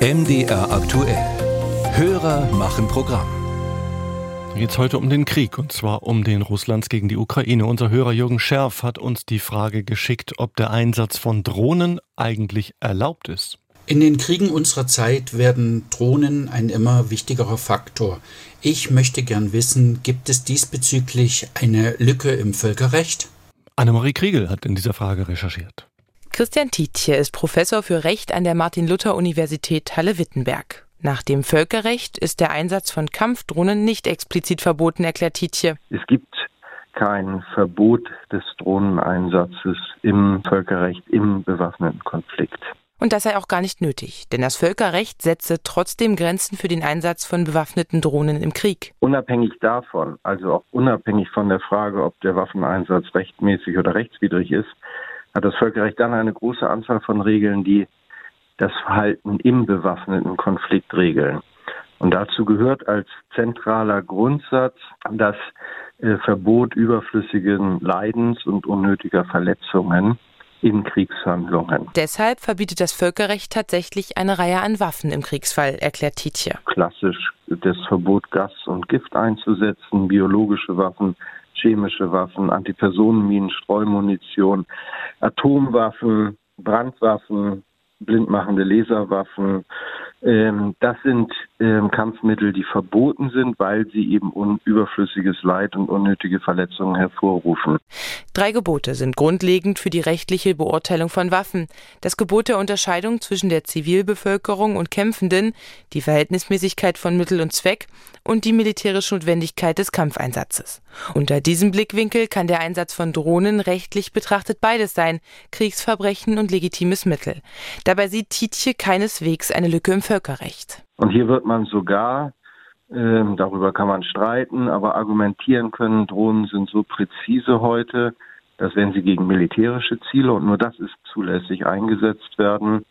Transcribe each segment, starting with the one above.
MDR aktuell. Hörer machen Programm. Geht heute um den Krieg und zwar um den Russlands gegen die Ukraine. Unser Hörer Jürgen Scherf hat uns die Frage geschickt, ob der Einsatz von Drohnen eigentlich erlaubt ist. In den Kriegen unserer Zeit werden Drohnen ein immer wichtigerer Faktor. Ich möchte gern wissen, gibt es diesbezüglich eine Lücke im Völkerrecht? Annemarie Kriegel hat in dieser Frage recherchiert. Christian Tietje ist Professor für Recht an der Martin-Luther-Universität Halle-Wittenberg. Nach dem Völkerrecht ist der Einsatz von Kampfdrohnen nicht explizit verboten, erklärt Tietje. Es gibt kein Verbot des Drohneneinsatzes im Völkerrecht im bewaffneten Konflikt. Und das sei auch gar nicht nötig, denn das Völkerrecht setze trotzdem Grenzen für den Einsatz von bewaffneten Drohnen im Krieg. Unabhängig davon, also auch unabhängig von der Frage, ob der Waffeneinsatz rechtmäßig oder rechtswidrig ist, hat das Völkerrecht dann eine große Anzahl von Regeln, die das Verhalten im bewaffneten Konflikt regeln. Und dazu gehört als zentraler Grundsatz das äh, Verbot überflüssigen Leidens und unnötiger Verletzungen in Kriegshandlungen. Deshalb verbietet das Völkerrecht tatsächlich eine Reihe an Waffen im Kriegsfall, erklärt Tietje. Klassisch das Verbot, Gas und Gift einzusetzen, biologische Waffen, chemische Waffen, Antipersonenminen, Streumunition, Atomwaffen, Brandwaffen, blindmachende Laserwaffen. Ähm, das sind ähm, Kampfmittel, die verboten sind, weil sie eben überflüssiges Leid und unnötige Verletzungen hervorrufen. Drei Gebote sind grundlegend für die rechtliche Beurteilung von Waffen. Das Gebot der Unterscheidung zwischen der Zivilbevölkerung und Kämpfenden, die Verhältnismäßigkeit von Mittel und Zweck und die militärische Notwendigkeit des Kampfeinsatzes. Unter diesem Blickwinkel kann der Einsatz von Drohnen rechtlich betrachtet beides sein, Kriegsverbrechen und legitimes Mittel. Dabei sieht Tietje keineswegs eine Lücke im Völkerrecht. Und hier wird man sogar ähm, darüber kann man streiten, aber argumentieren können, Drohnen sind so präzise heute, dass wenn sie gegen militärische Ziele, und nur das ist zulässig eingesetzt werden,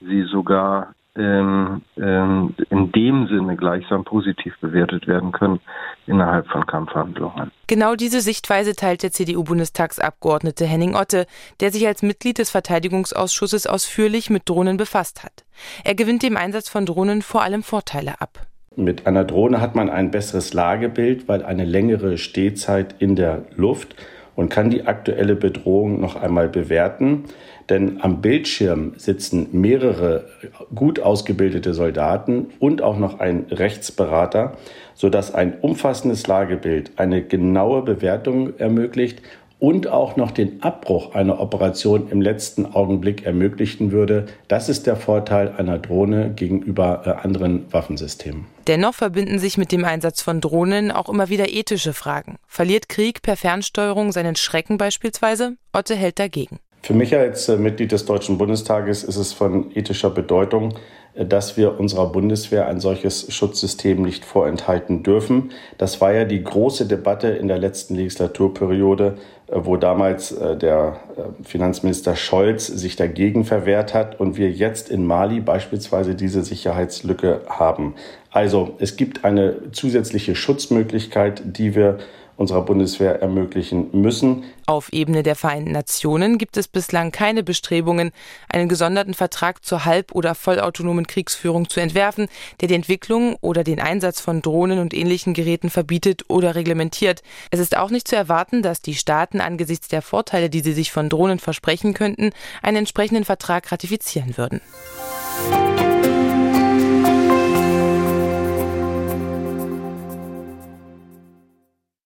sie sogar ähm, ähm, in dem Sinne gleichsam positiv bewertet werden können innerhalb von Kampfhandlungen. Genau diese Sichtweise teilt der CDU-Bundestagsabgeordnete Henning Otte, der sich als Mitglied des Verteidigungsausschusses ausführlich mit Drohnen befasst hat. Er gewinnt dem Einsatz von Drohnen vor allem Vorteile ab. Mit einer Drohne hat man ein besseres Lagebild, weil eine längere Stehzeit in der Luft und kann die aktuelle Bedrohung noch einmal bewerten. Denn am Bildschirm sitzen mehrere gut ausgebildete Soldaten und auch noch ein Rechtsberater, sodass ein umfassendes Lagebild eine genaue Bewertung ermöglicht und auch noch den Abbruch einer Operation im letzten Augenblick ermöglichen würde. Das ist der Vorteil einer Drohne gegenüber äh, anderen Waffensystemen. Dennoch verbinden sich mit dem Einsatz von Drohnen auch immer wieder ethische Fragen. Verliert Krieg per Fernsteuerung seinen Schrecken beispielsweise? Otte hält dagegen. Für mich als äh, Mitglied des Deutschen Bundestages ist es von ethischer Bedeutung, äh, dass wir unserer Bundeswehr ein solches Schutzsystem nicht vorenthalten dürfen. Das war ja die große Debatte in der letzten Legislaturperiode, äh, wo damals der Finanzminister Scholz sich dagegen verwehrt hat und wir jetzt in Mali beispielsweise diese Sicherheitslücke haben. Also es gibt eine zusätzliche Schutzmöglichkeit, die wir unserer Bundeswehr ermöglichen müssen. Auf Ebene der Vereinten Nationen gibt es bislang keine Bestrebungen, einen gesonderten Vertrag zur halb- oder vollautonomen Kriegsführung zu entwerfen, der die Entwicklung oder den Einsatz von Drohnen und ähnlichen Geräten verbietet oder reglementiert. Es ist auch nicht zu erwarten, dass die Staaten angesichts der Vorteile, die sie sich von Drohnen versprechen könnten, einen entsprechenden Vertrag ratifizieren würden.